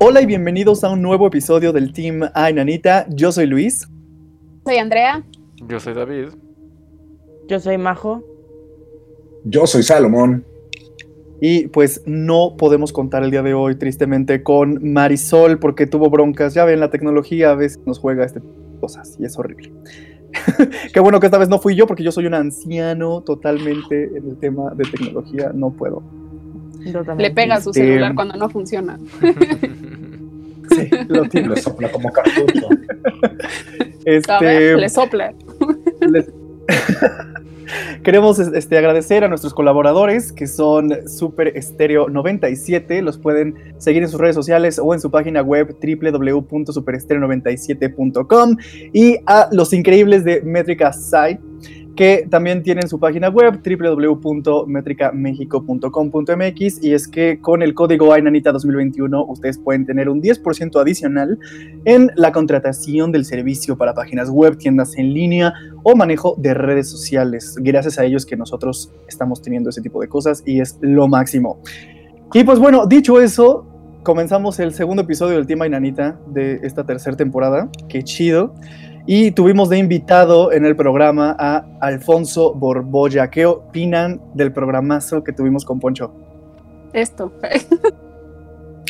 Hola y bienvenidos a un nuevo episodio del Team Ay Nanita. Yo soy Luis. Soy Andrea. Yo soy David. Yo soy Majo. Yo soy Salomón. Y pues no podemos contar el día de hoy, tristemente, con Marisol porque tuvo broncas. Ya ven, la tecnología a veces nos juega este tipo de cosas y es horrible. Qué bueno que esta vez no fui yo porque yo soy un anciano totalmente en el tema de tecnología. No puedo. Le pega a su Este- celular cuando no funciona. Sí, lo tiene. Lo sopla como cartucho. Ver, Este, le sopla. Queremos este, agradecer a nuestros colaboradores que son Super Estéreo 97. Los pueden seguir en sus redes sociales o en su página web www.superestereo97.com y a los increíbles de Métrica Site que también tienen su página web www.metricamexico.com.mx y es que con el código AINANITA 2021 ustedes pueden tener un 10% adicional en la contratación del servicio para páginas web, tiendas en línea o manejo de redes sociales. Gracias a ellos que nosotros estamos teniendo ese tipo de cosas y es lo máximo. Y pues bueno, dicho eso, comenzamos el segundo episodio del Tema Inanita de esta tercera temporada. Qué chido. Y tuvimos de invitado en el programa a Alfonso Borbolla. ¿Qué opinan del programazo que tuvimos con Poncho? Esto.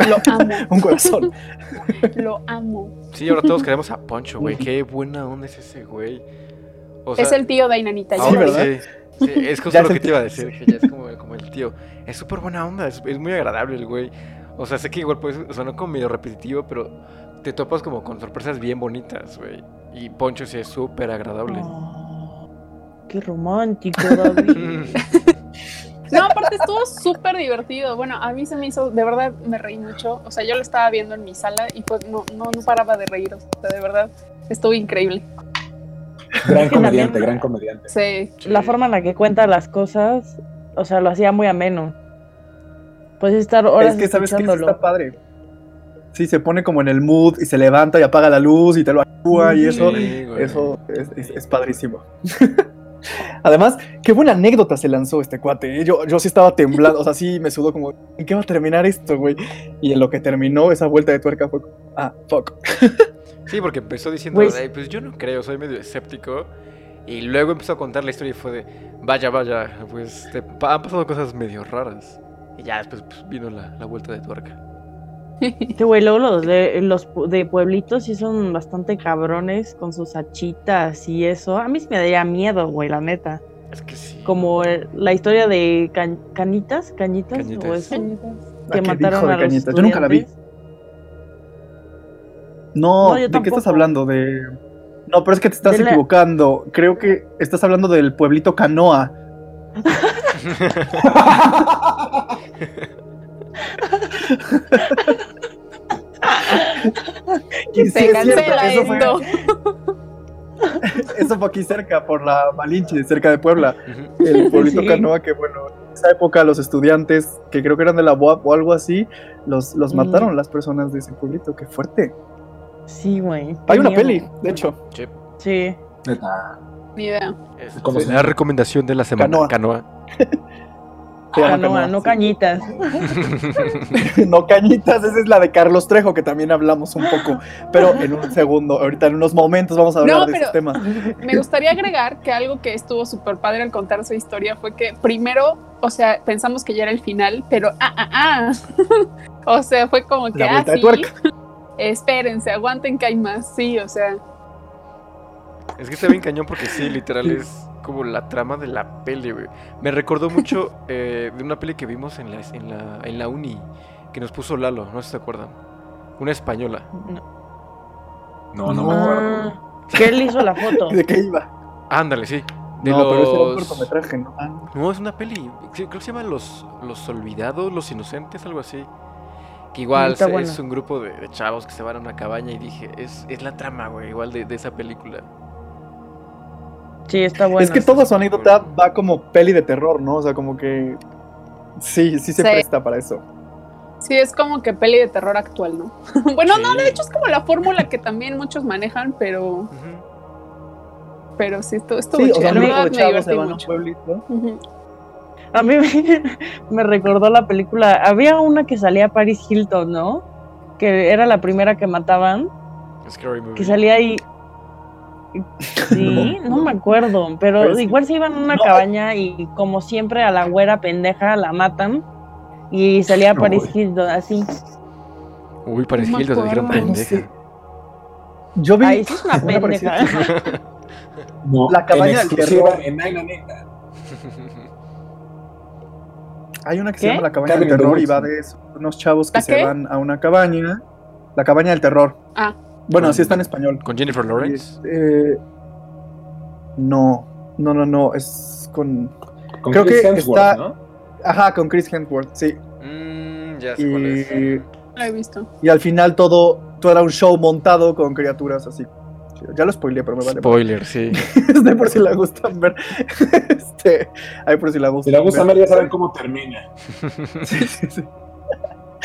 Lo amo, Un corazón. lo amo. Sí, ahora todos queremos a Poncho, güey. Qué buena onda es ese güey. O es el tío de Ainanita. ya ahora lo ¿verdad? sí, sí, es justo Ya lo que te iba a decir, que ya es como, como el tío. Es súper buena onda, es, es muy agradable el güey. O sea, sé que igual pues suena como medio repetitivo, pero te topas como con sorpresas bien bonitas, güey. Y Poncho sí es súper agradable. Oh, qué romántico, David. No, aparte estuvo súper divertido. Bueno, a mí se me hizo, de verdad me reí mucho. O sea, yo lo estaba viendo en mi sala y pues no, no, no paraba de reír. O sea, de verdad, estuvo increíble. Gran que comediante, gran comediante. Sí. Sí. La forma en la que cuenta las cosas, o sea, lo hacía muy ameno. Puedes estar horas es que sabes que eso escuchándolo. está padre. Sí, se pone como en el mood y se levanta y apaga la luz y te lo actúa y eso, Sí, eso es, es- es padrísimo. Además, qué buena anécdota se lanzó este cuate. ¿eh? Yo, yo sí estaba temblando, o sea, sí me sudó como, ¿en qué va a terminar esto, güey? Y en lo que terminó esa vuelta de tuerca fue como, ah, fuck. Sí, porque empezó diciendo, Güey. "Ay, pues yo no creo, soy medio escéptico. Y luego empezó a contar la historia y fue de, vaya, vaya, pues te han pasado cosas medio raras. Y ya después pues, vino la, la vuelta de tuerca. Este güey, luego los de, los pu- de pueblitos sí son bastante cabrones con sus hachitas y eso. A mí sí me daría miedo, güey, la neta. Es que sí. Como el- la historia de Can- Canitas, Cañitas, Cañitas. o eso, ¿A que qué mataron a los Cañitas? Yo nunca la vi. No, ¿de qué estás hablando? De... No, pero es que te estás De la- equivocando. Creo que estás hablando del pueblito Canoa. Y sí, Se es cierto, eso fue- esto. Eso fue aquí cerca, por la Malinche, cerca de Puebla. El pueblito Sí. Canoa, que bueno, en esa época los estudiantes, que creo que eran de la UAP o algo así, los, los Mm. mataron las personas de ese pueblito. Qué fuerte. Sí, güey. Hay una peli, de hecho. Sí, Sí. Neta. Ni idea. es ¿Cómo se la recomendación de la semana. Canoa. Canoa, Canoa, no cañitas. no cañitas, esa es la de Carlos Trejo, que también hablamos un poco, pero en un segundo, ahorita en unos momentos vamos a hablar No, de pero- esos temas. Me gustaría agregar que algo que estuvo súper padre al contar su historia fue que primero, o sea, pensamos que ya era el final, pero ah, ah, ah. o sea, fue como que, La ah, sí. Espérense, aguanten que hay más. Sí, o sea, Es que está bien cañón porque sí, literal es como la trama de la peli, güey. Me recordó mucho eh, de una peli que vimos en la, en, la, en la uni que nos puso Lalo, no sé si se acuerdan. Una española. No, no me acuerdo. Ah, que él hizo la foto. ¿De qué iba? Ándale, sí. De no, pero ese era un los... cortometraje, ¿no? Ah, No, es una peli. Creo que se llama Los, los Olvidados, Los Inocentes, algo así. Que igual se- es un grupo de, de chavos que se van a una cabaña y dije, es, es la trama, güey, igual de, de esa película. Sí, está bueno. es que toda su anécdota va como peli de terror, ¿no? O sea, como que sí, sí se Sí. presta para eso. sí es como que peli de terror actual, ¿no? bueno, no, de hecho es como la fórmula que también muchos manejan, pero, pero sí, estuvo, estuvo Sí, o sea, me chavos se divertí van a mucho. A mí me, me recordó la película. Había una que salía Paris Hilton, ¿no? que era la primera que mataban, Scary movie. que salía ahí. Sí, no me acuerdo, pero Pero sí. igual se iban a una No. cabaña y como siempre a la güera pendeja la matan y salía No, Paris. Hilton así. Uy, Paris Hilton, dijeron pendeja. Yo vi. Sí es una pendeja. No, La cabaña en del terror. en. Hay una que ¿Qué? se llama La Cabaña del Terror y va de eso, unos chavos que ¿La se qué? van a una cabaña. La Cabaña del Terror. Ah. Bueno, así está en español. Con Jennifer Lawrence. Eh, no, no, no, no, es con... Con Creo Chris que Hemsworth, está- ¿no? Ajá, con Chris Hemsworth, sí. Mm, ya sé cuál es. Y, Lo he visto. y al final todo, todo era un show montado con criaturas así. Ya lo spoileé, pero me vale. Spoiler, sí. Este, por si la gustan ver. Este, ahí por si la gustan Si le gusta ver. ver, ya saben cómo termina. Sí, sí, sí.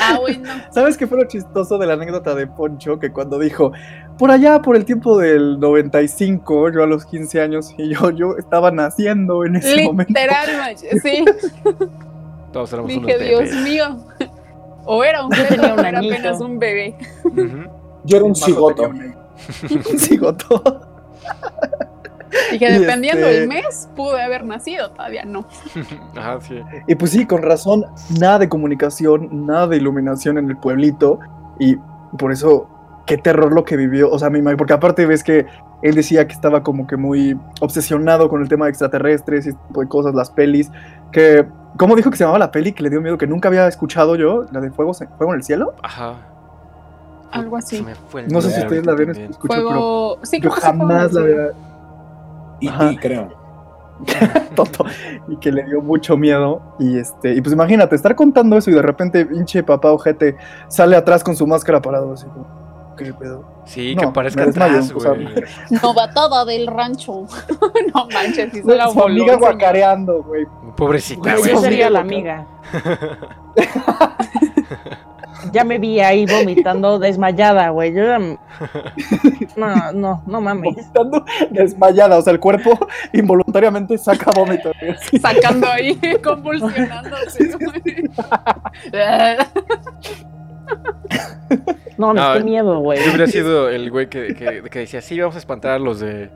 Ah, bueno. ¿Sabes qué fue lo chistoso de la anécdota de Poncho? Que cuando dijo, por allá, por el tiempo del 95, yo a los 15 años, y yo, yo estaba naciendo en ese momento. Literal, sí. Todos éramos unos Dije, Dios mío. O era un tenía o era apenas un bebé. Yo era un cigoto. Un un Y dependiendo este- del mes, pude haber nacido, todavía no. Ajá, sí. Y pues sí, con razón, nada de comunicación, nada de iluminación en el pueblito. Y por eso, qué terror lo que vivió. O sea, me imagino, porque aparte ves que él decía que estaba como que muy obsesionado con el tema de extraterrestres y este tipo de cosas, las pelis. Que, ¿cómo dijo que se llamaba la peli? Que le dio miedo, que nunca había escuchado yo, la de Fuego, Fuego en el Cielo. Ajá. Algo así. Se me fue el No sé si ustedes la habían escuchado, pero. Sí, yo que jamás la había Y, creo. tonto y que le dio mucho miedo y este y pues imagínate estar contando eso y de repente pinche papá ojete sale atrás con su máscara parado así como qué pedo Sí, No, que parezca atrás, o sea, güey. Novatada del rancho. no manches, si se la su amiga guacareando güey Pobrecita, Güey. Yo sería la amiga. Ya me vi ahí vomitando desmayada, güey. Yo ya... No, no, no mames. vomitando desmayada o sea el cuerpo involuntariamente saca vómito güey. Sacando ahí, convulsionándose. No, No, qué miedo, güey. Yo hubiera sido el güey que, que, que decía, sí, vamos a espantar a los de...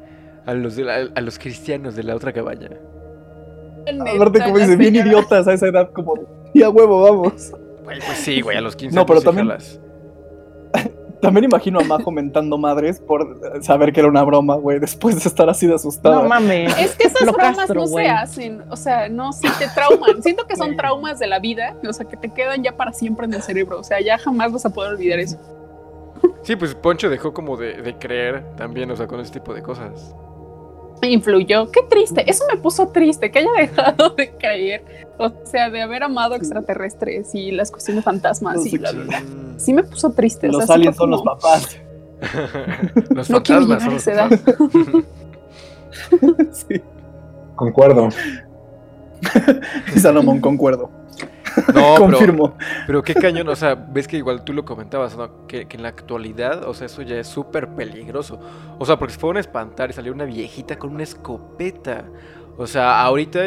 A los, de la- a los cristianos de la otra cabaña. aparte como La dice bien idiotas a esa edad como y a huevo vamos Güey, pues sí, güey, a los 15 No, pero también- jalas. también imagino a Majo mentando madres por saber que era una broma güey después de estar así de asustado No mames. Es que esas Lo bromas castro, no se hacen, o sea, no, sí te trauman. Siento que son traumas de la vida, o sea, que te quedan ya para siempre en el cerebro, o sea, ya jamás vas a poder olvidar eso. Sí, pues Poncho dejó como de, de creer también, o sea, con ese tipo de cosas. Influyó, qué triste, eso me puso triste, que haya dejado de creer, o sea, de haber amado extraterrestres y las cuestiones fantasmas y bla, bla, bla. Sí me puso triste. o sea, los aliens son los papás los No quiero fantasmas llegar son a los esa edad. sí Concuerdo. Salomón concuerdo No, pero, confirmo pero qué cañón, o sea, ves que igual tú lo comentabas, ¿no? Que, que en la actualidad, o sea, eso ya es súper peligroso. O sea, porque se fueron a espantar y salió una viejita con una escopeta. O sea, ahorita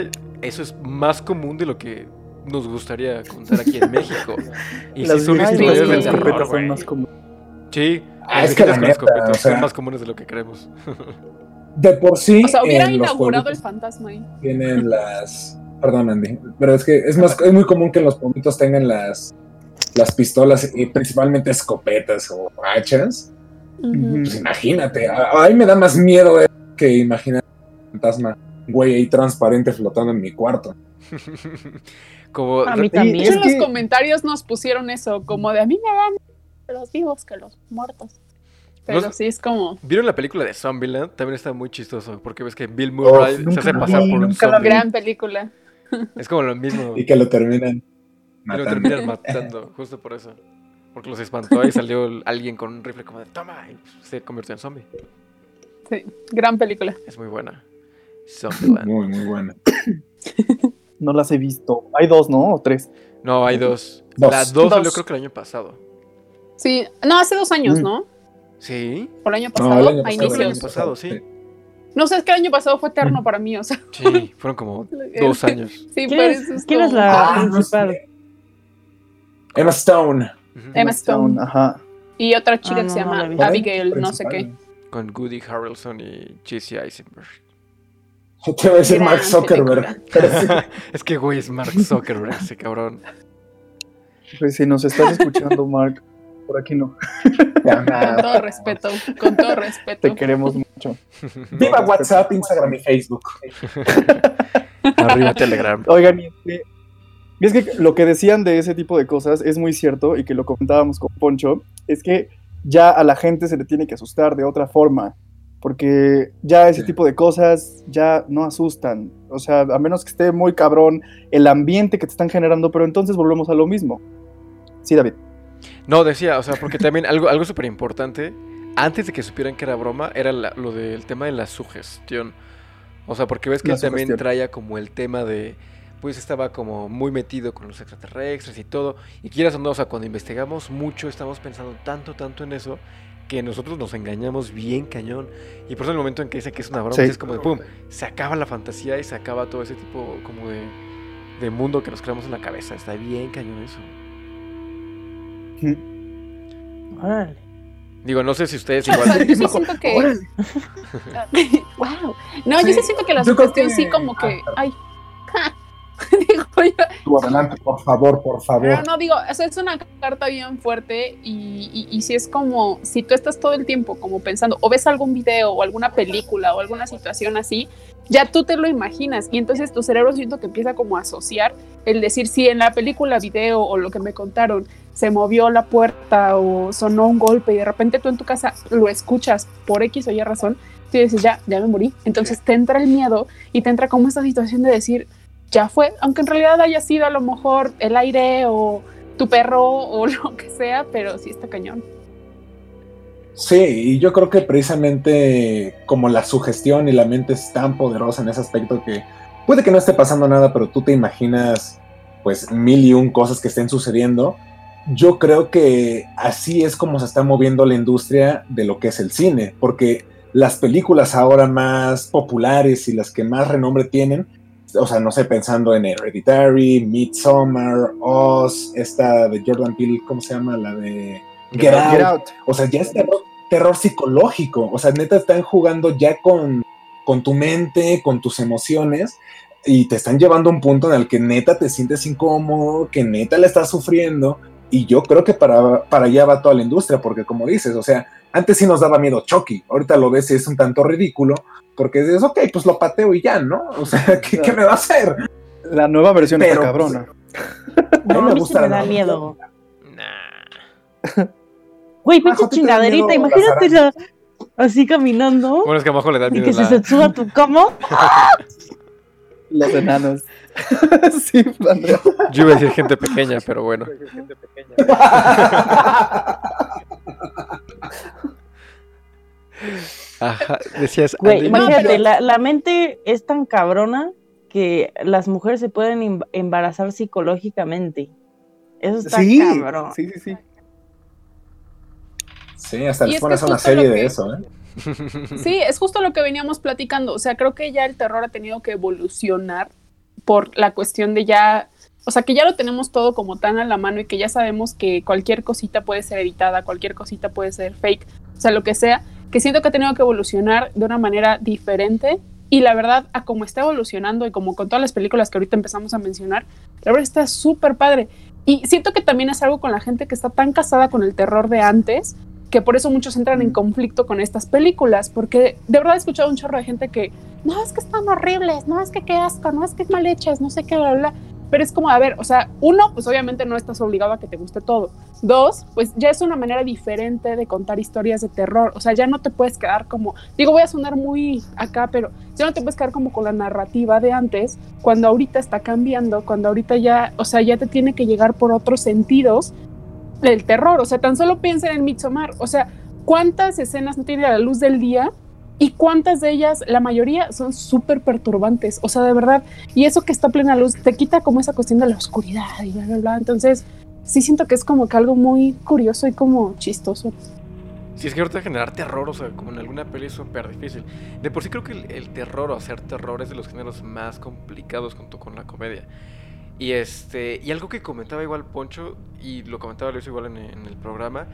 eso es más común de lo que nos gustaría contar aquí en México. Y sí Las son historias de terror, son más como- Sí, Ah, es que la viejitas con neta, escopetas o sea- son más comunes de lo que creemos. De por sí. O sea, hubiera inaugurado el fantasma ahí. Tienen las. Perdón, Andy. Pero es que es más es muy común que los pueblitos tengan las las pistolas y principalmente escopetas o hachas. Pues imagínate, a, a mí me da más miedo eh, que imaginar un fantasma, güey, ahí transparente flotando en mi cuarto. Como A mí también. hecho, es en los que- comentarios nos pusieron eso, como de a mí me dan los vivos que los muertos. Pero No- sí es como ¿Vieron la película de Zombieland? También está muy chistoso, porque ves que Bill Murray se hace pasar vi, por un zombie. gran película. Es como lo mismo. Y que lo terminan Y lo matando. terminan matando, justo por eso. Porque los espantó y salió alguien con un rifle como de toma y se convirtió en zombie. Sí, gran película. Es muy buena. Zombieland. Muy, muy bueno. no las he visto hay dos no o tres No, hay dos. Dos. La dos salió creo que el año pasado. Sí, no, hace dos años, Mm. ¿no? ¿Sí? Por el año No, pasado, el año a pasado. el año pasado, sí. No sé, es que el año pasado fue eterno para mí, o sea. Sí, fueron como dos años. Sí, ¿Quién es, eso es quién es la Ah, no principal? sé. Emma Stone. Emma Stone. Ajá. Y otra chica Ah, que no, se llama Abigail, no sé qué. Con Goody Harrelson y Jesse Eisenberg. Yo te iba a decir Mark Zuckerberg. es que, güey, es Mark Zuckerberg, ese cabrón. Pues si nos estás escuchando, Mark, por aquí no. Ya, Con todo respeto, con todo respeto. Te queremos mucho. Viva WhatsApp, Instagram y Facebook. Arriba Telegram. Oigan, y es, que, y es que lo que decían de ese tipo de cosas es muy cierto y que lo comentábamos con Poncho, es que ya a la gente se le tiene que asustar de otra forma, porque ya ese Sí. tipo de cosas ya no asustan, o sea, a menos que esté muy cabrón el ambiente que te están generando, pero entonces volvemos a lo mismo. Sí, David. No, decía, o sea, porque también algo, algo súper importante, antes de que supieran que era broma, era la- lo del tema de la sugestión. O sea, porque ves que él también traía como el tema de, pues estaba como muy metido con los extraterrestres y todo. Y quieras o no, o sea, cuando investigamos mucho, estamos pensando tanto, tanto en eso, que nosotros nos engañamos bien cañón. Y por eso en el momento en que dicen que es una broma, Sí. es como de, pum, se acaba la fantasía y se acaba todo ese tipo como de, de mundo que nos creamos en la cabeza. Está bien cañón eso. Órale. Digo, no sé si ustedes O sea, igual... yo sí siento que. wow. No, yo Sí, siento que la sugestión que- sí, como que. Ah, Ay. Digo yo, Tú adelante, por favor, por favor. Pero no, digo, o sea, es una carta bien fuerte y, y, y si es como, si tú estás todo el tiempo como pensando, o ves algún video o alguna película o alguna situación así, ya tú te lo imaginas y entonces tu cerebro siento que empieza como a asociar el decir, si en la película, video o lo que me contaron se movió la puerta o sonó un golpe y de repente tú en tu casa lo escuchas por X o Y razón, tú dices, ya, ya me morí. Entonces te entra el miedo y te entra como esta situación de decir, ya fue, aunque en realidad haya sido a lo mejor el aire o tu perro o lo que sea, pero sí está cañón. Sí, y yo creo que precisamente como la sugestión y la mente es tan poderosa en ese aspecto que puede que no esté pasando nada, pero tú te imaginas pues mil y un cosas que estén sucediendo. Yo creo que así es como se está moviendo la industria de lo que es el cine, porque las películas ahora más populares y las que más renombre tienen, o sea, no sé, pensando en Hereditary, Midsommar, Oz, esta de Jordan Peele, ¿cómo se llama? La de Get Out. Get out. O sea, ya es terror, terror psicológico. O sea, neta están jugando ya con, con tu mente, con tus emociones, y te están llevando a un punto en el que neta te sientes incómodo, que neta le estás sufriendo. Y yo creo que para, para allá va toda la industria, porque como dices, o sea, antes sí nos daba miedo Chucky, ahorita lo ves y es un tanto ridículo, porque dices, ok, pues lo pateo y ya, ¿no? O sea, ¿qué, qué me va a hacer? La nueva versión Pero, está cabrona. A No, mí a me sí gusta me la da nueva miedo. Nah. Güey, pinche ¿te da chingaderita, imagínate la- así caminando Bueno, es que abajo le da y miedo que se la... se suba tu cama. Los enanos. sí, Andrea. Yo iba a decir gente pequeña, pero bueno. Ajá, decías... Güey, pero- la, la mente es tan cabrona que las mujeres se pueden em- embarazar psicológicamente. Eso está Sí, cabrón. sí, sí, sí. Sí, hasta les es pones que una serie lo de que- eso, ¿eh? Sí, es justo lo que veníamos platicando. O sea, creo que ya el terror ha tenido que evolucionar por la cuestión de ya, o sea, que ya lo tenemos todo como tan a la mano y que ya sabemos que cualquier cosita puede ser editada, cualquier cosita puede ser fake, o sea, lo que sea, que siento que ha tenido que evolucionar de una manera diferente. Y la verdad, a como está evolucionando y como con todas las películas que ahorita empezamos a mencionar, la verdad está súper padre. Y siento que también es algo con la gente que está tan casada con el terror de antes, que por eso muchos entran en conflicto con estas películas, porque de verdad he escuchado un chorro de gente que, no, es que están horribles, no, es que qué asco, no, es que es mal hechas, no sé qué, bla, bla, bla. Pero es como, a ver, o sea, uno, pues obviamente no estás obligado a que te guste todo. Dos, pues ya es una manera diferente de contar historias de terror. O sea, ya no te puedes quedar como, digo, voy a sonar muy acá, pero ya no te puedes quedar como con la narrativa de antes, cuando ahorita está cambiando, cuando ahorita ya, o sea, ya te tiene que llegar por otros sentidos el terror. O sea, tan solo piensen en Midsommar. O sea, ¿cuántas escenas no tiene a la luz del día? Y cuántas de ellas, la mayoría, son súper perturbantes. O sea, de verdad. Y eso que está a plena luz te quita como esa cuestión de la oscuridad y bla, bla, bla. Entonces, sí siento que es como que algo muy curioso y como chistoso. Si es que ahorita generar terror, o sea, como en alguna peli es súper difícil. De por sí creo que el, el terror o hacer terror es de los géneros más complicados junto con la comedia. Y este y algo que comentaba igual Poncho, y lo comentaba Luis igual en, en el programa,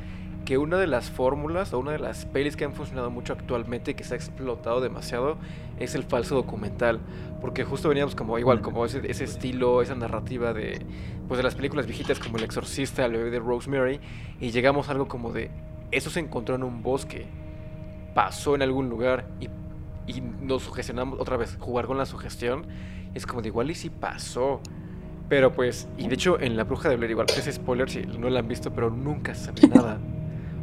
que una de las fórmulas o una de las pelis que han funcionado mucho actualmente y que se ha explotado demasiado es el falso documental. Porque justo veníamos como igual, como ese, ese estilo, esa narrativa de, pues de las películas viejitas como El Exorcista, El bebé de Rosemary, y llegamos a algo como de, eso se encontró en un bosque, pasó en algún lugar y, y nos sugestionamos otra vez, jugar con la sugestión, es como de igual y si pasó. Pero pues, y de hecho en La Bruja de Blair igual, es spoiler si no la han visto, pero nunca se ve nada.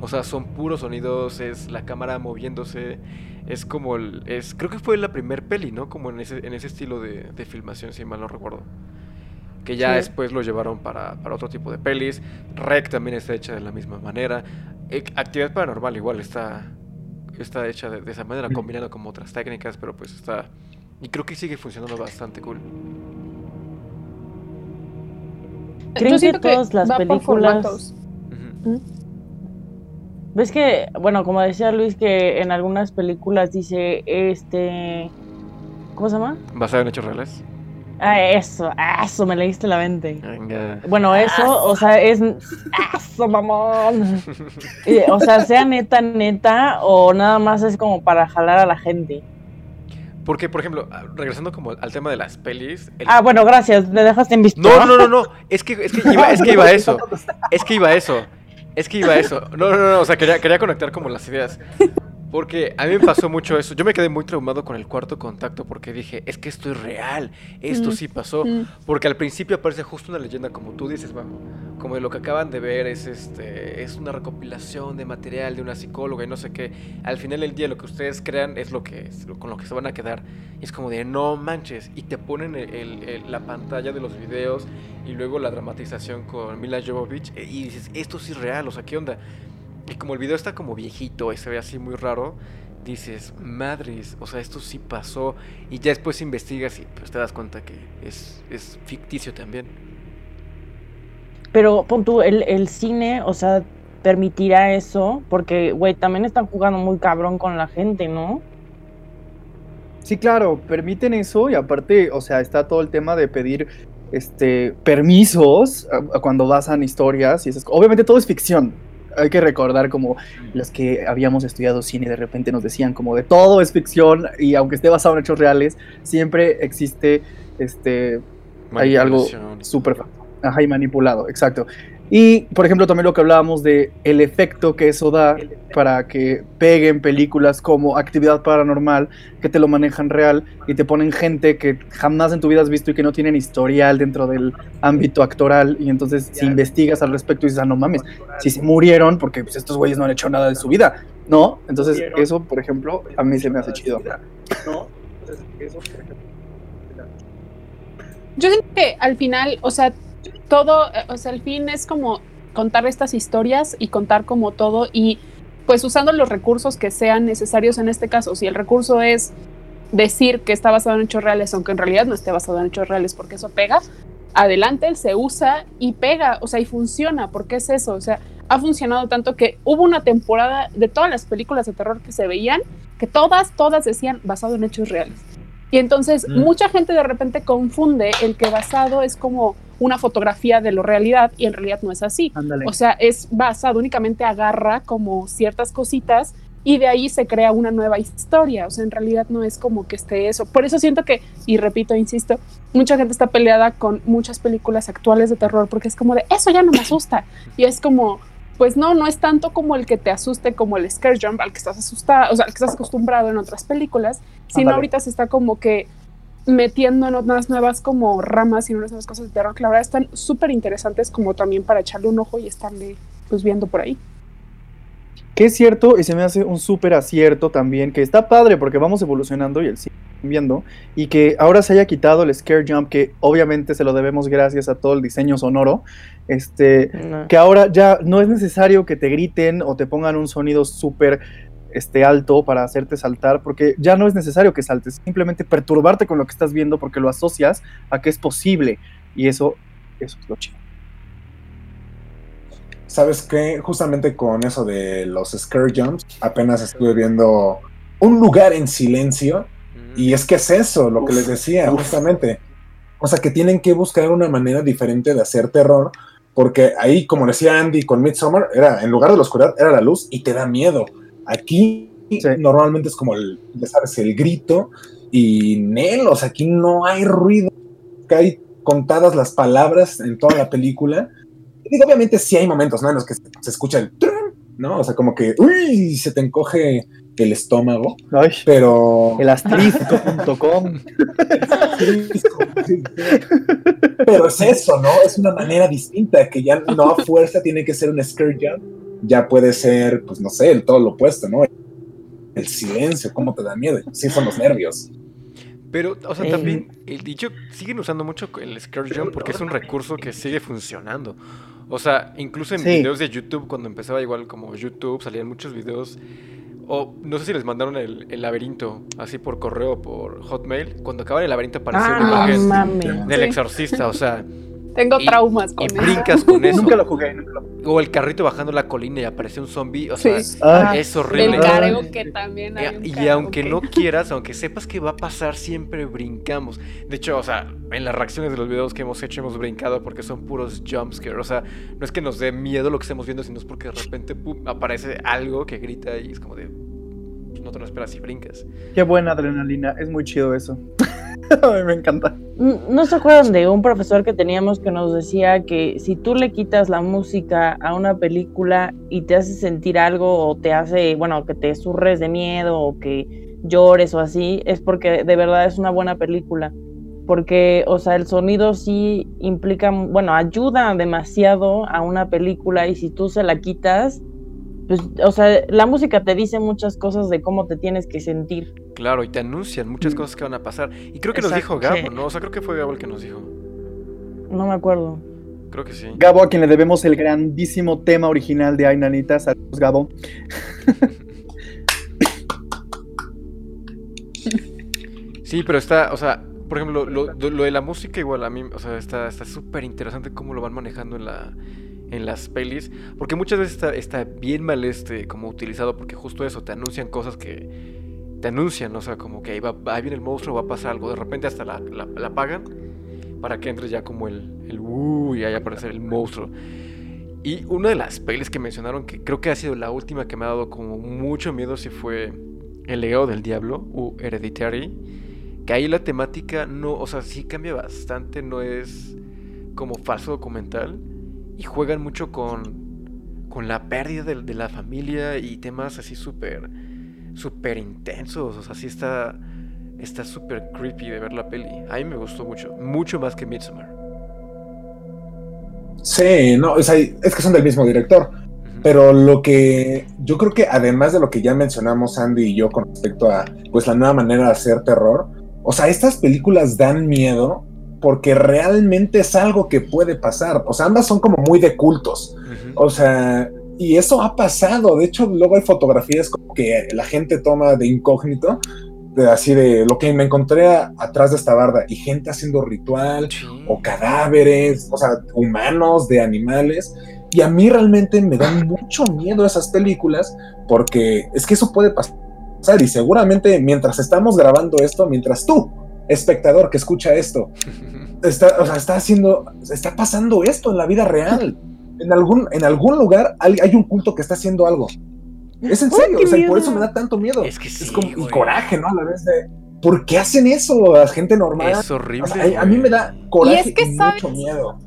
O sea, son puros sonidos, es la cámara moviéndose, es como el, es, creo que fue la primer peli, ¿no? Como en ese, en ese estilo de, de filmación, si mal no recuerdo. Que ya Sí. después lo llevaron para, para otro tipo de pelis. Rec también está hecha de la misma manera. Eh, Actividad paranormal igual está, está hecha de, de esa manera, Mm. combinando como otras técnicas, pero pues está... Y creo que sigue funcionando bastante cool. ¿Creen Yo que todas las películas-. ¿Ves que, bueno, como decía Luis, que en algunas películas dice, este, ¿cómo se llama? Basado en hechos reales. Ah, eso, eso, me leíste la mente. Venga. Bueno, eso, o sea, es, eso, mamón. O sea, sea neta, neta, o nada más es como para jalar a la gente. Porque, por ejemplo, ah, regresando como al tema de las pelis... el- Ah, bueno, gracias, me dejaste en visto. No, no, no, no. Es que, es que iba, es que iba a eso. Es que iba a eso. Es que iba eso. No, no, no. O sea, quería conectar como las ideas. Porque a mí me pasó mucho eso. Yo me quedé muy traumado con el cuarto contacto porque dije, es que esto es real. Esto Mm. sí pasó. Mm. Porque al principio aparece justo una leyenda, como tú dices. Como de lo que acaban de ver es este. Es una recopilación de material de una psicóloga y no sé qué. Al final del día lo que ustedes crean es lo que con lo que se van a quedar. Y es como de no manches. Y te ponen el- el- el- la pantalla de los videos y luego la dramatización con Mila Jovovich. eh, Y dices, esto sí es real, o sea, ¿qué onda? Y como el video está como viejito y se ve así muy raro, dices, madres, o sea, esto sí pasó. Y ya después investigas y pues te das cuenta que es, es ficticio también. Pero pon tú, el, el cine, o sea, permitirá eso, porque, güey, también están jugando muy cabrón con la gente, ¿no? Sí, claro, permiten eso y aparte, o sea, está todo el tema de pedir este permisos a- a cuando basan historias y esas Obviamente todo es ficción. Hay que recordar como los que habíamos estudiado cine de repente nos decían como de todo es ficción y aunque esté basado en hechos reales, siempre existe este Hay algo súper ajá, y manipulado, exacto. Y, por ejemplo, también lo que hablábamos de el efecto que eso da para que peguen películas como Actividad Paranormal, que te lo manejan real y te ponen gente que jamás en tu vida has visto y que no tienen historial dentro del ámbito actoral. Y entonces, si investigas al respecto y dices, ah, no mames, si se murieron porque pues, estos güeyes no han hecho nada de su vida, ¿no? Entonces, eso, por ejemplo, a mí se me hace chido. ¿No? Entonces, eso, por ejemplo. Yo siento que al final, o sea, todo, eh, o sea, al fin es como contar estas historias y contar como todo y pues usando los recursos que sean necesarios en este caso. Si el recurso es decir que está basado en hechos reales, aunque en realidad no esté basado en hechos reales porque eso pega, adelante, se usa y pega, o sea, y funciona, porque es eso, o sea, ha funcionado tanto que hubo una temporada de todas las películas de terror que se veían, que todas, todas decían basado en hechos reales. Y entonces Mm. mucha gente de repente confunde el que basado es como una fotografía de la realidad y en realidad no es así. Ándale. O sea, es basado, únicamente agarra como ciertas cositas y de ahí se crea una nueva historia. O sea, en realidad no es como que esté eso. Por eso siento que, y repito, insisto, mucha gente está peleada con muchas películas actuales de terror porque es como de, eso ya no me asusta. Y es como, pues no, no es tanto como el que te asuste como el scare jump al que estás asustado, o sea, al que estás acostumbrado en otras películas, sino ahorita se está como que metiendo en unas nuevas como ramas y en unas nuevas cosas de terror que la verdad están súper interesantes como también para echarle un ojo y estarle pues viendo por ahí. Que es cierto y se me hace un súper acierto también, que está padre porque vamos evolucionando y el sigue viendo, y que ahora se haya quitado el scare jump, que obviamente se lo debemos gracias a todo el diseño sonoro, este, No. que ahora ya no es necesario que te griten o te pongan un sonido súper este, alto para hacerte saltar, porque ya no es necesario que saltes, simplemente perturbarte con lo que estás viendo porque lo asocias a que es posible, y eso, eso es lo chido. ¿Sabes qué? Justamente con eso de los scare jumps, apenas estuve viendo un lugar en silencio. Mm. Y es que es eso, lo que les decía, uf. justamente. O sea, que tienen que buscar una manera diferente de hacer terror, porque ahí, como decía Andy con Midsommar, era en lugar de la oscuridad, era la luz y te da miedo. Aquí normalmente es como el, ya sabes, el grito y Nelos, aquí no hay ruido, que hay contadas las palabras en toda la película. Y obviamente sí hay momentos, ¿no? En los que se, escucha el ¿no? O sea, como que, uy, se te encoge el estómago, pero... El asterisco.com. pero es eso, ¿no? Es una manera distinta, que ya no a fuerza tiene que ser un scare jump, ya puede ser, pues no sé, el todo lo opuesto, ¿no? El silencio, cómo te da miedo, sí son los nervios. Pero, o sea, también, el dicho, siguen usando mucho el scare jump porque es un recurso que sigue funcionando. O sea, incluso en videos de YouTube, cuando empezaba igual como YouTube, salían muchos videos. O no sé si les mandaron el, laberinto así por correo o por Hotmail. Cuando acaba el laberinto apareció una ah, imagen del exorcista. O sea, tengo traumas con y brincas con eso. nunca lo jugué, O el carrito bajando la colina y aparece un zombie. O sea, ah. es horrible. El careo que también hay Y, aunque no quieras, aunque sepas que va a pasar, siempre brincamos. De hecho, o sea, en las reacciones de los videos que hemos hecho hemos brincado porque son puros jumpscares. O sea, no es que nos dé miedo lo que estemos viendo, sino es porque de repente aparece algo que grita y es como de. No te lo esperas y brincas. Qué buena adrenalina. Es muy chido eso. me encanta. ¿No se acuerdan de un profesor que teníamos que nos decía que si tú le quitas la música a una película y te hace sentir algo o te hace, bueno, que te surres de miedo o que llores o así, es porque de verdad es una buena película? Porque, o sea, el sonido sí implica, bueno, ayuda demasiado a una película y si tú se la quitas, pues, o sea, la música te dice muchas cosas de cómo te tienes que sentir. Claro, y te anuncian muchas mm. cosas que van a pasar. Y creo que nos dijo Gabo, ¿no? O sea, creo que fue Gabo el que nos dijo. No me acuerdo. Creo que sí. Gabo, a quien le debemos el grandísimo tema original de Ainanita. Saludos, Gabo. sí, pero está, o sea, por ejemplo, lo, lo de la música igual a mí, o sea, está súper interesante cómo lo van manejando en la en las pelis, porque muchas veces está, bien mal este como utilizado, porque justo eso, te anuncian cosas que te anuncian, o sea, como que ahí, va, ahí viene el monstruo, va a pasar algo, de repente hasta la, la, apagan para que entres ya como el, el uh, y ahí aparece el monstruo. Y una de las pelis que mencionaron, que creo que ha sido la última que me ha dado como mucho miedo, si fue El legado del diablo, o Hereditary, que ahí la temática no, o sea, sí cambia bastante, no es como falso documental, y juegan mucho con, con la pérdida de, la familia y temas así súper súper intensos. O sea, sí está está súper creepy de ver la peli. A mí me gustó mucho, mucho más que Midsommar. Sí, no, es, es que son del mismo director. Pero lo que yo creo que además de lo que ya mencionamos Andy y yo con respecto a pues la nueva manera de hacer terror, o sea, estas películas dan miedo porque realmente es algo que puede pasar. O sea, ambas son como muy de cultos. O sea, y eso ha pasado. De hecho, luego hay fotografías como que la gente toma de incógnito, de así de lo que me encontré atrás de esta barda, y gente haciendo ritual, o cadáveres, o sea, humanos, de animales. Y a mí realmente me dan mucho miedo esas películas, porque es que eso puede pasar. Y seguramente mientras estamos grabando esto, mientras tú, espectador que escucha esto, está, o sea, está haciendo, está pasando esto en la vida real. En algún, en algún lugar hay, un culto que está haciendo algo. Es en serio, o sea, y por eso me da tanto miedo. Es que sí, es como, y coraje, ¿no? A la vez de, ¿por qué hacen eso a gente normal? Es horrible. a, mí me da coraje y, mucho miedo.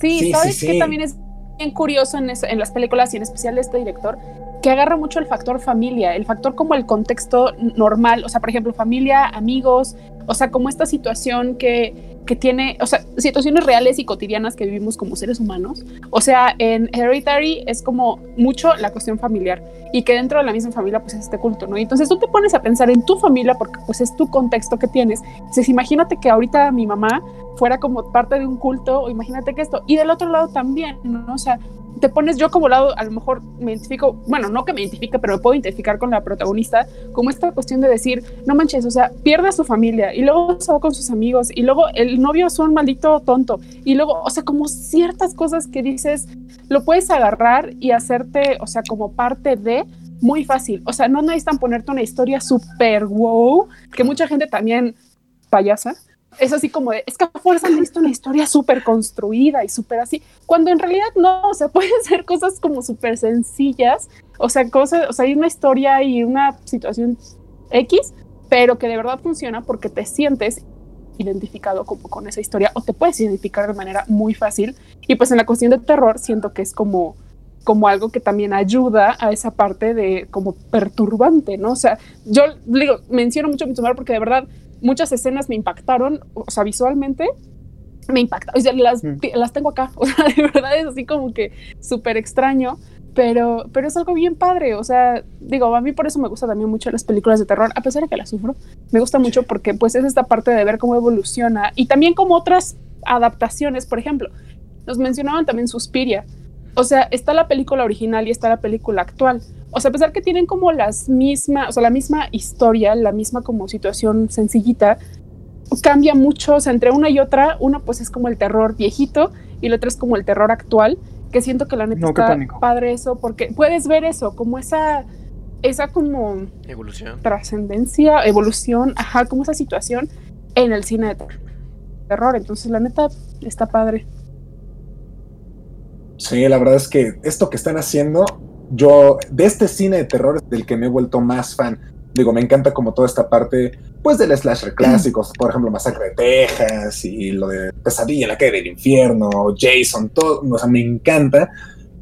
Sí, sabes que también es bien curioso en, en las películas y en especial de este director, que agarra mucho el factor familia, el factor como el contexto normal, o sea, por ejemplo, familia, amigos, o sea, como esta situación que, que tiene, o sea, situaciones reales y cotidianas que vivimos como seres humanos. O sea, en Hereditary es como mucho la cuestión familiar y que dentro de la misma familia pues es este culto, ¿no? entonces tú te pones a pensar en tu familia porque pues es tu contexto que tienes. Entonces imagínate que ahorita mi mamá fuera como parte de un culto o imagínate que esto. Y del otro lado también, ¿no? O sea, te pones yo como lado, a lo mejor me identifico, bueno, no que me identifique, pero me puedo identificar con la protagonista, como esta cuestión de decir, no manches, o sea, pierde su familia y luego se va con sus amigos y luego el novio es un maldito tonto y luego, o sea, como ciertas cosas que dices, lo puedes agarrar y hacerte, o sea, como parte de muy fácil, o sea, no necesitan ponerte una historia súper wow, que mucha gente también payasa, es así como de, es que a fuerza necesito una historia súper construida y súper así, cuando en realidad no, o sea, pueden ser cosas como súper sencillas, o sea, cosas, o sea, hay una historia y una situación X, pero que de verdad funciona porque te sientes identificado como con esa historia o te puedes identificar de manera muy fácil. Y pues en la cuestión de terror siento que es como como algo que también ayuda a esa parte de como perturbante, ¿no? O sea, yo digo, menciono mucho Midsommar porque de verdad muchas escenas me impactaron, o sea, visualmente me impacta, o sea, las, Mm. las tengo acá, o sea, de verdad es así como que súper extraño, pero, pero es algo bien padre, o sea, digo, a mí por eso me gusta también mucho las películas de terror, a pesar de que las sufro, me gusta mucho porque pues es esta parte de ver cómo evoluciona y también como otras adaptaciones, por ejemplo, nos mencionaban también Suspiria, o sea, está la película original y está la película actual. O sea, a pesar que tienen como las mismas, o sea, la misma historia, la misma como situación sencillita, cambia mucho, o sea, entre una y otra, una pues es como el terror viejito y la otra es como el terror actual, que siento que la neta No, está padre eso, porque puedes ver eso, como esa, esa como Evolución. trascendencia, evolución, ajá, como esa situación en el cine de ter- terror. Entonces, la neta está padre. Sí, la verdad es que esto que están haciendo, yo de este cine de terror del que me he vuelto más fan. Digo, me encanta como toda esta parte, pues del slasher clásicos, por ejemplo, Masacre de Texas y lo de Pesadilla en la calle del infierno, Jason, todo, o sea, me encanta.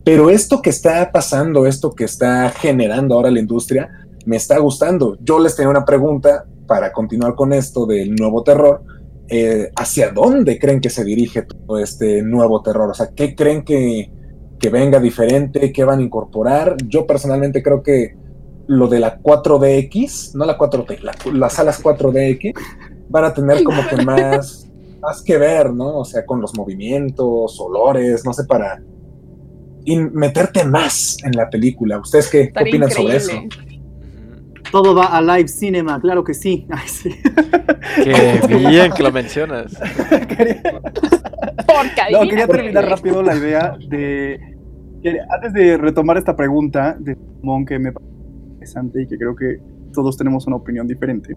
Pero esto que está pasando, esto que está generando ahora la industria, me está gustando. Yo les tenía una pregunta para continuar con esto del nuevo terror. Eh, ¿Hacia dónde creen que se dirige todo este nuevo terror? O sea, ¿qué creen que, que venga diferente? ¿Qué van a incorporar? Yo personalmente creo que lo de la 4DX, no la 4T, la- las salas 4DX, van a tener como que más, más que ver, ¿no? O sea, con los movimientos, olores, no sé, para in- meterte más en la película. ¿Ustedes qué, opinan sobre eso? Todo va a live cinema, claro que sí. Ay, sí. Qué bien que lo mencionas. Quería- Porque No, quería terminar rápido la idea de. antes de retomar esta pregunta de Mon, que me parece interesante y que creo que todos tenemos una opinión diferente,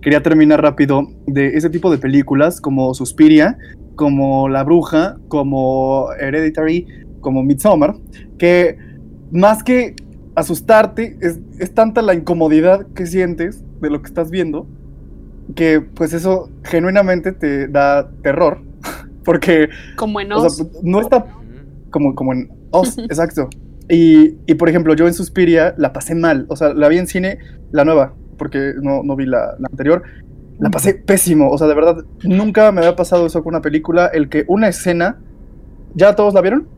quería terminar rápido de ese tipo de películas como Suspiria, como La Bruja, como Hereditary, como Midsommar, que más que asustarte, es, es tanta la incomodidad que sientes de lo que estás viendo, que pues eso genuinamente te da terror, porque Como en o Oz. sea, no está como, como en Oz, exacto. Y, y, por ejemplo, yo en Suspiria la pasé mal. O sea, la vi en cine, la nueva, porque no, no vi la, la anterior. La pasé pésimo. O sea, de verdad, nunca me había pasado eso con una película. El que una escena. ¿Ya todos la vieron?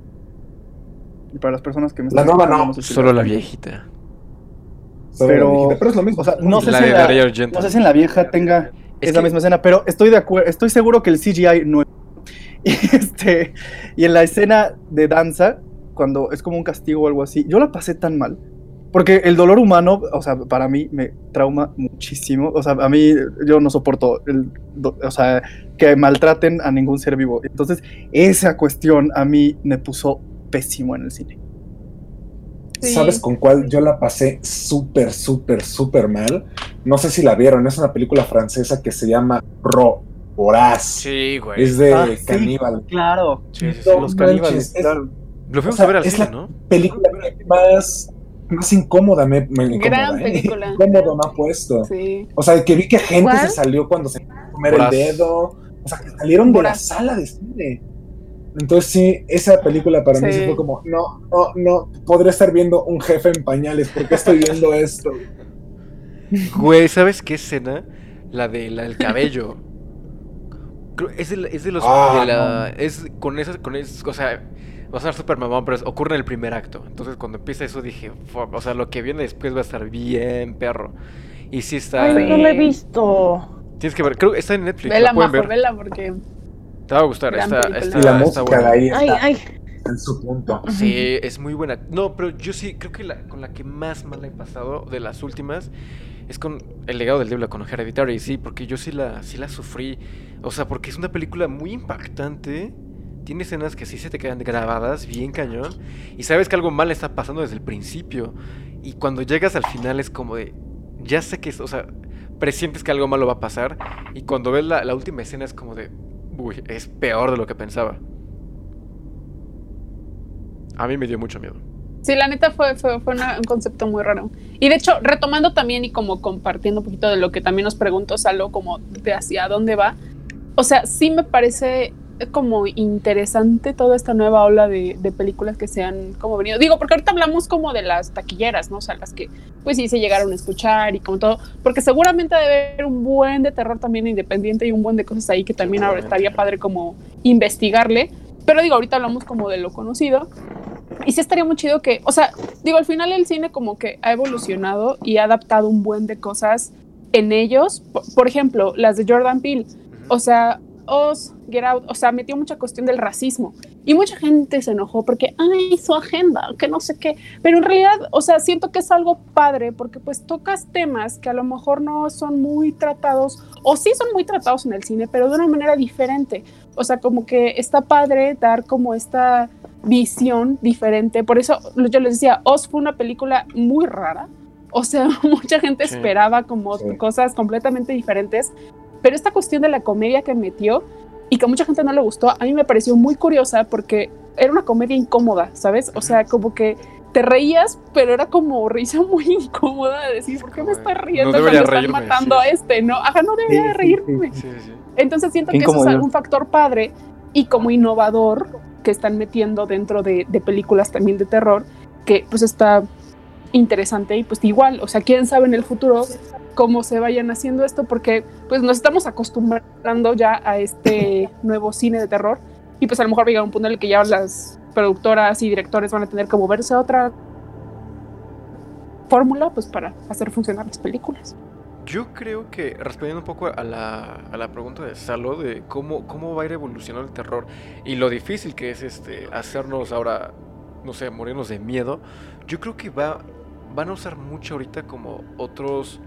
Y para las personas que me La están nueva no, Solo la viejita. Pero- la viejita, pero es lo mismo. o sea, no sé La si de la-. No sé si en la vieja tenga Es esa que- misma escena, pero estoy de acuerdo, estoy seguro que el CGI no es. Y, este, y en la escena de danza, cuando es como un castigo o algo así, yo la pasé tan mal. Porque el dolor humano, o sea, para mí me trauma muchísimo. O sea, a mí yo no soporto, el, do- o sea, que maltraten a ningún ser vivo. Entonces, esa cuestión a mí me puso pésimo en el cine. Sí. ¿Sabes con cuál yo la pasé súper, súper, súper mal? No sé si la vieron, es una película francesa que se llama Ro, Voraz. Sí, güey. Es de Ah, sí. caníbal. Claro, Sí, sí, sí. No los caníbales, es- claro. Lo fuimos o sea, a ver al es cine, la- ¿no? Película más, más incómoda me, me Gran incómoda, ¿eh? película. Incómodo me ha puesto. Sí. O sea, que vi que gente ¿Cuál? se salió cuando se comer Voraz. el dedo. O sea, que salieron de la Voraz. sala de cine. Entonces sí, esa película para mí Sí. sí fue como, no, no, no, podría estar viendo un jefe en pañales, ¿por qué estoy viendo esto? Güey, ¿sabes qué escena? La de la del cabello. Creo- Es de, la- es de los. Ah, de la- Es con esas. Con es, o sea, va a ser súper mamón, pero es- ocurre en el primer acto. Entonces, cuando empieza eso, dije, fuck, o sea, lo que viene después va a estar bien, perro. Y sí está. Ay, no Sí. la he visto. Tienes que ver, creo que está en Netflix. Vela, Majo, ver. vela, porque Te va a gustar. Está, y la está música buena. de ahí Ay, está ay. en su punto. Sí, es muy buena. No, pero yo sí, creo que la, con la que más mal he pasado de las últimas es con El legado del diablo con Hereditary, sí, porque yo sí la, sí la sufrí. O sea, porque es una película muy impactante. Tiene escenas que sí se te quedan grabadas, bien cañón. Y sabes que algo mal está pasando desde el principio. Y cuando llegas al final es como de. Ya sé que es. O sea, presientes que algo malo va a pasar y cuando ves la, la última escena es como de, es peor de lo que pensaba. A mí me dio mucho miedo. Sí, la neta fue, fue, un concepto muy raro. Y de hecho, retomando también y como compartiendo un poquito de lo que también nos preguntó Salo, como de hacia dónde va. O sea, sí me parece como interesante toda esta nueva ola de, de películas que se han como venido. Digo, porque ahorita hablamos como de las taquilleras, ¿no? O sea, las que pues sí se llegaron a escuchar y como todo. Porque seguramente debe haber un buen de terror también independiente y un buen de cosas ahí que también ahora estaría padre como investigarle. Pero digo, ahorita hablamos como de lo conocido. Y sí estaría muy chido que, o sea, digo, al final el cine como que ha evolucionado y ha adaptado un buen de cosas en ellos. Por, por ejemplo, las de Jordan Peele. O sea, Oz, Get Out, o sea, metió mucha cuestión del racismo. Y mucha gente se enojó porque, ay, su agenda, que no sé qué. Pero en realidad, o sea, siento que es algo padre porque pues tocas temas que a lo mejor no son muy tratados, o sí son muy tratados en el cine, pero de una manera diferente. O sea, como que está padre dar como esta visión diferente. Por eso yo les decía, Oz fue una película muy rara. O sea, mucha gente Sí. esperaba como Sí. cosas completamente diferentes. Pero esta cuestión de la comedia que metió y que a mucha gente no le gustó, a mí me pareció muy curiosa porque era una comedia incómoda, ¿sabes? O sea, como que te reías, pero era como risa muy incómoda de decir, ¿por qué me estás riendo No debería cuando están reírme, matando sí. a este? No, ajá, no debería Sí, de sí, reírme. Sí, sí, sí. Entonces siento que eso es un factor padre y como innovador que están metiendo dentro de, de películas también de terror, que pues está interesante y pues igual, o sea, quién sabe en el futuro cómo se vayan haciendo esto, porque pues nos estamos acostumbrando ya a este nuevo cine de terror y pues a lo mejor llega un punto en el que ya las productoras y directores van a tener que moverse a otra fórmula pues para hacer funcionar las películas. Yo creo que, respondiendo un poco a la, a la pregunta de Salo, de cómo, cómo va a ir evolucionando el terror y lo difícil que es este hacernos ahora, no sé, morirnos de miedo, yo creo que va, van a usar mucho ahorita como otros,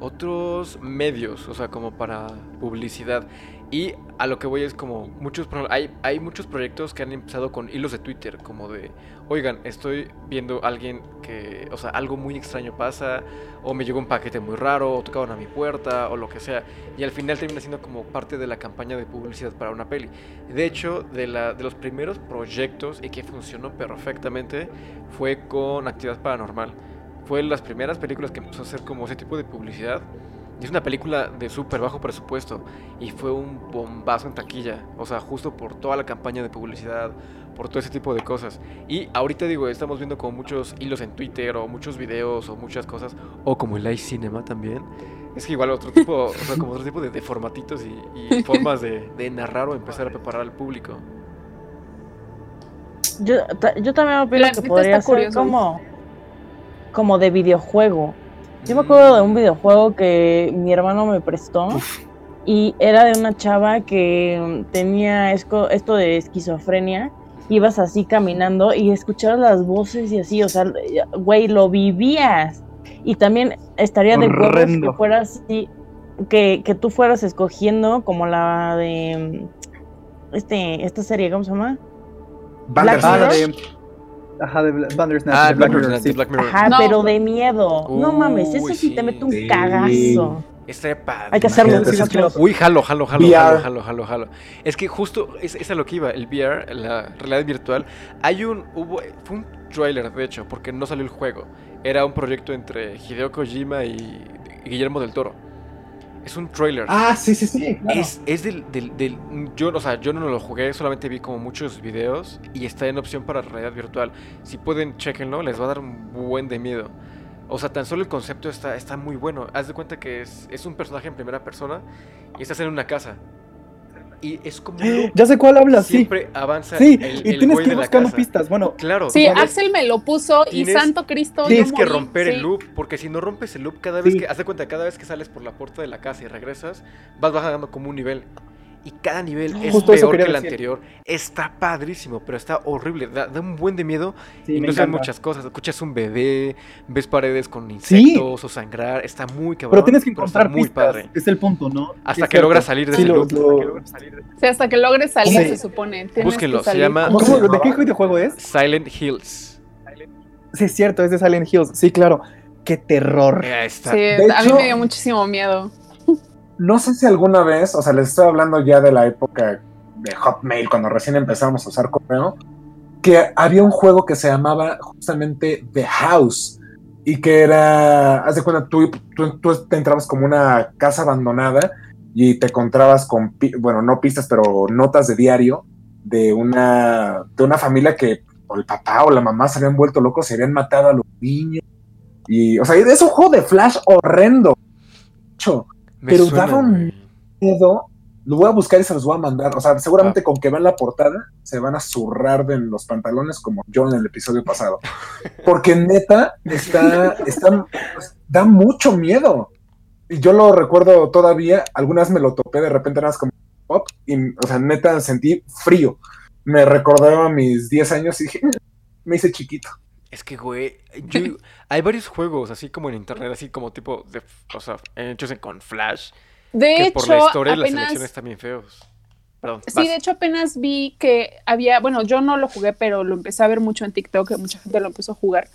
otros medios, o sea, como para publicidad. Y a lo que voy es como muchos, hay, hay muchos proyectos que han empezado con hilos de Twitter, como de, oigan, estoy viendo alguien que, o sea, algo muy extraño pasa, o me llegó un paquete muy raro, o tocaron a mi puerta, o lo que sea. Y al final termina siendo como parte de la campaña de publicidad para una peli. De hecho, de, la, de los primeros proyectos y que funcionó perfectamente fue con Actividad Paranormal. Fue las primeras películas que empezó a hacer como ese tipo de publicidad. Es una película de súper bajo presupuesto. Y fue un bombazo en taquilla. O sea, justo por toda la campaña de publicidad, por todo ese tipo de cosas. Y ahorita digo, estamos viendo como muchos hilos en Twitter, o muchos videos, o muchas cosas. O como el live cinema también. Es que igual otro tipo, o sea, como otro tipo de, de formatitos y, y formas de, de narrar o empezar a preparar al público. Yo, yo también opino La que podría está ser curioso. como, como de videojuego. Yo me acuerdo de un videojuego que mi hermano me prestó y era de una chava que mm, tenía esto de esquizofrenia. Ibas así caminando y escuchabas las voces y así, o sea, güey, lo vivías. Y también estaría de Horrendo. que fueras así, que, que tú fueras escogiendo como la de mm, este, esta serie, ¿cómo se llama? Bandersnatch. Ah, Mirror? Ajá, de Bandersnatch. Ah, de Black Black Mirror, Mirror, de sí. Black Mirror. Ajá, No. pero de miedo. no mames, eso Uy, sí te mete un Sí. cagazo. Estaría padre. Hay que hacerlo, Imagínate, sí, es nosotros. que- Uy, jalo, jalo, jalo, jalo, jalo, jalo, jalo. Es que justo es, es a lo que iba, el VR, la realidad virtual. Hay un, hubo, fue un trailer, de hecho, porque no salió el juego. Era un proyecto entre Hideo Kojima y Guillermo del Toro. Es un trailer. Ah, sí, sí, sí. claro. Es, es del, del, del- yo, o sea, yo no lo jugué, solamente vi como muchos videos y está en opción para realidad virtual. Si pueden, chequenlo, les va a dar un buen de miedo. O sea, tan solo el concepto está, está muy bueno. Haz de cuenta que es, es un personaje en primera persona y estás en una casa. Y es como loop. Ya sé cuál hablas, sí. Siempre avanza Sí, el, y el tienes güey que de ir la buscando casa. pistas. Bueno, Claro. Sí, tienes- Axel me lo puso y tienes- Santo Cristo. yo Tienes que romper sí. el loop, porque si no rompes el loop cada vez Sí. que, haz de cuenta, cada vez que sales por la puerta de la casa y regresas, vas bajando como un nivel. Y cada nivel es Justo peor que el decir. anterior. Está padrísimo, pero está horrible. Da, da un buen de miedo sí, y no sabes muchas cosas. Escuchas un bebé, ves paredes con insectos o sangrar. Está muy cabrón. Pero tienes que encontrar está muy pistas. padre. Es el punto, ¿no? Hasta Es que logras salir de Sí, ese lo- loop. lo- Sí, hasta que logres salir, Sí. se supone. Tienes Búsquenlo, que se llama- ¿Cómo- ¿Cómo se ¿De qué videojuego es? Silent Hills. Sí, es cierto, es de Silent Hills. Sí, claro. qué terror. Ahí está. Sí, De a mí hecho- me dio muchísimo miedo. No sé si alguna vez, o sea, les estoy hablando ya de la época de Hotmail, cuando recién empezamos a usar correo, que había un juego que se llamaba justamente The House y que era, haz de cuenta, tú, tú, tú te entrabas como una casa abandonada y te encontrabas con, bueno, no pistas, pero notas de diario de una, de una familia que el papá o la mamá se habían vuelto locos, se habían matado a los niños. Y, o sea, es un juego de Flash horrendo. Me pero suena, daba un- miedo. Lo voy a buscar y se los voy a mandar. O sea, seguramente con que vean la portada se van a zurrar de los pantalones como yo en el episodio pasado. Porque neta, está, está, da mucho miedo. Y yo lo recuerdo todavía, algunas me lo topé de repente más como pop, y, o sea, neta sentí frío. Me recordaba mis 10 años y dije, me hice chiquito. Es que, güey, yo- hay varios juegos así como en internet, así como tipo, de, o sea, hechos con Flash, De que hecho, por la historia las apenas... están bien feos. Perdón. Sí, vas. de hecho apenas vi que había, bueno, yo no lo jugué, pero lo empecé a ver mucho en TikTok, que mucha gente lo empezó a jugar.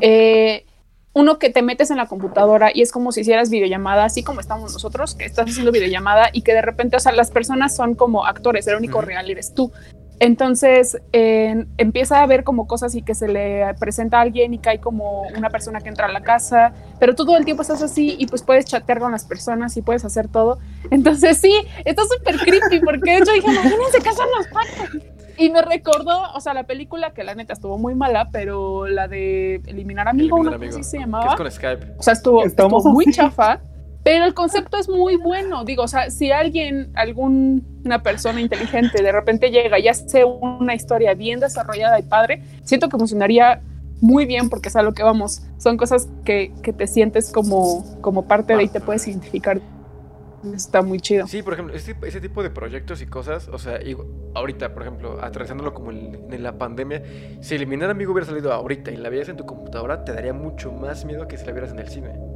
Eh, uno que te metes en la computadora y es como si hicieras videollamada, así como estamos nosotros, que estás haciendo videollamada y que de repente, o sea, las personas son como actores, el único real eres tú. Entonces eh, empieza a ver como cosas y que se le presenta a alguien y cae como una persona que entra a la casa, pero tú todo el tiempo estás así y pues puedes chatear con las personas y puedes hacer todo. Entonces sí, está súper creepy porque de hecho dije, imagínense que son los pactos. Y me recordó, o sea, la película que la neta estuvo muy mala, pero la de Eliminar Amigo, Eliminar una cosa Amigo, así se Que llamaba. es con Skype. O sea, estuvo, estuvo muy chafa, pero el concepto es muy bueno. Digo, o sea, si alguien, alguna persona inteligente de repente llega y hace una historia bien desarrollada y padre, siento que funcionaría muy bien porque es a lo que vamos. Son cosas que, que te sientes como, como parte de y te puedes identificar. Está muy chido. Sí, por ejemplo, ese, ese tipo de proyectos y cosas, o sea, ahorita, por ejemplo, atravesándolo como en, en la pandemia, si eliminar amigo hubiera salido ahorita y la vieras en tu computadora, te daría mucho más miedo que si la vieras en el cine.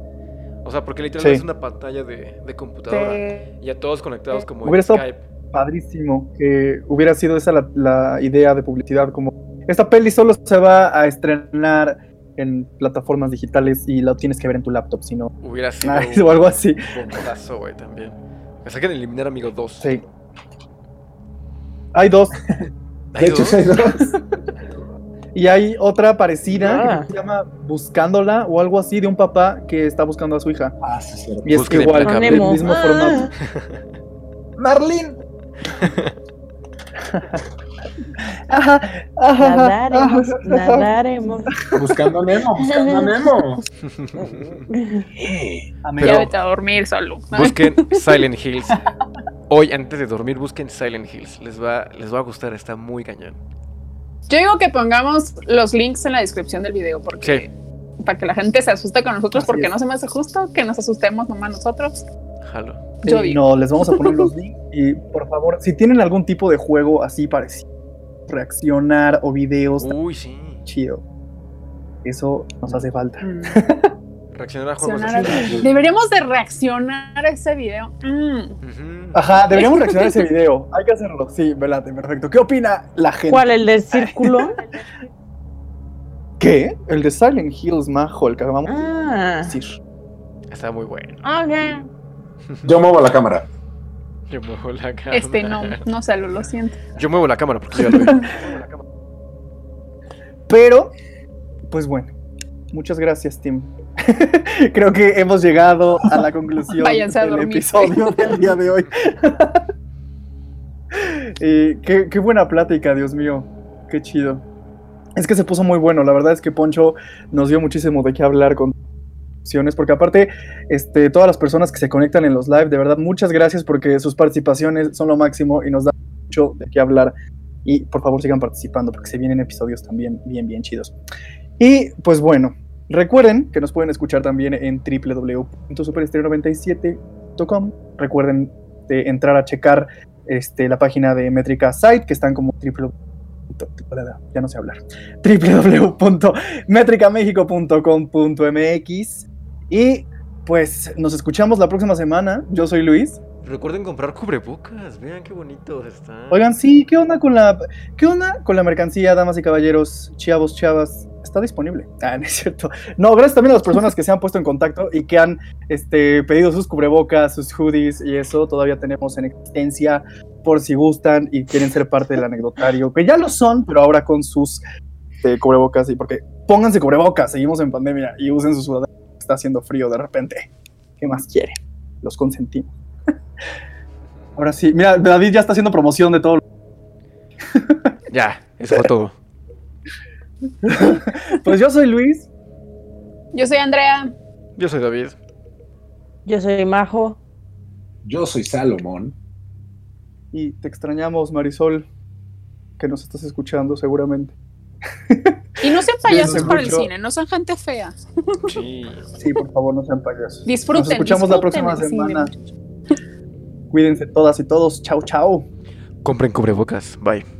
O sea, porque literalmente Sí. es una pantalla de, de computadora y a todos conectados como Hubiera en estado- Skype. Padrísimo que hubiera sido esa la, la idea de publicidad, como esta peli solo se va a estrenar en plataformas digitales y la tienes que ver en tu laptop, si no, Hubiera sido Nice, o algo así. un bombazo, güey, también. Me saquen eliminar amigo 2. Sí. Hay dos. De hecho, sí, ¿no? Y hay otra parecida Ah. que se llama Buscándola o algo así de un papá que está buscando a su hija. Ah, sí, sí. Y es Búsqueda igual, del Nemo. mismo Ah. formato. Marlene. Ajá, ajá, Nadaremos, nadaremos. Buscando a Nemo, buscando a Nemo. Eh, Amén. ya Pero- vete a dormir, solo. Busquen Silent Hills. Hoy, antes de dormir, busquen Silent Hills. Les va, les va a gustar, está muy cañón. Yo digo que pongamos los links en la descripción del video porque para que la gente se asuste con nosotros, Así porque es. no se me hace justo que nos asustemos nomás nosotros. Jalo. Sí, Yo digo. no, les vamos a poner los links y por favor, si tienen algún tipo de juego así parecido, reaccionar o videos, Uy, sí. chido. Eso nos hace falta. Reaccionar a juegos Reaccionar así. Deberíamos de reaccionar a ese video. Mm. Ajá, deberíamos reaccionar a ese video. Hay que hacerlo. Sí, velate, perfecto. ¿Qué opina la gente? ¿Cuál? ¿El del círculo? ¿Qué? El de Silent Hills, Majo, el que acabamos Ah, de decir. Está muy bueno. ok. Yo muevo la cámara. Yo muevo la cámara. Este no, no sé, lo, lo siento. Yo muevo la cámara porque yo ya lo vi. Pero, pues bueno, muchas gracias, Tim. Creo que hemos llegado a la conclusión Váyanse del episodio del día de hoy. Eh, qué, qué buena plática, Dios mío. Qué chido. Es que se puso muy bueno. La verdad es que Poncho nos dio muchísimo de qué hablar con porque aparte, este, todas las personas que se conectan en los live, de verdad, muchas gracias porque sus participaciones son lo máximo y nos da mucho de qué hablar. Y por favor sigan participando porque se vienen episodios también bien, bien chidos. Y pues bueno, recuerden que nos pueden escuchar también en www.superestereo97.com. Recuerden de entrar a checar este, la página de Métrica Site, que están como www. Ya no sé hablar. www.metricamexico.com.mx. Y pues nos escuchamos la próxima semana. Yo soy Luis. Recuerden comprar cubrebocas. Vean qué bonitos están. Oigan, sí, ¿qué onda con la qué onda con la mercancía, damas y caballeros, chavos, chavas? Está disponible. Ah, no es cierto. No, gracias también a las personas que se han puesto en contacto y que han este, pedido sus cubrebocas, sus hoodies y eso. Todavía tenemos en existencia por si gustan y quieren ser parte del anecdotario, que ya lo son, pero ahora con sus este, cubrebocas y porque pónganse cubrebocas, seguimos en pandemia y usen su sudadera. Está haciendo frío de repente. ¿Qué más quieren? Los consentimos. Ahora sí, mira, David ya está haciendo promoción de todo. Ya, eso fue todo. Pues yo soy Luis. Yo soy Andrea. Yo soy David. Yo soy Majo. Yo soy Salomón. Y te extrañamos, Marisol, que nos estás escuchando seguramente. Y no sean payasos para el cine, no sean gente fea. Sí. Sí, por favor, no sean payasos. Disfruten. Nos escuchamos la próxima semana. Cuídense todas y todos. Chao, chao. Compren cubrebocas. Bye.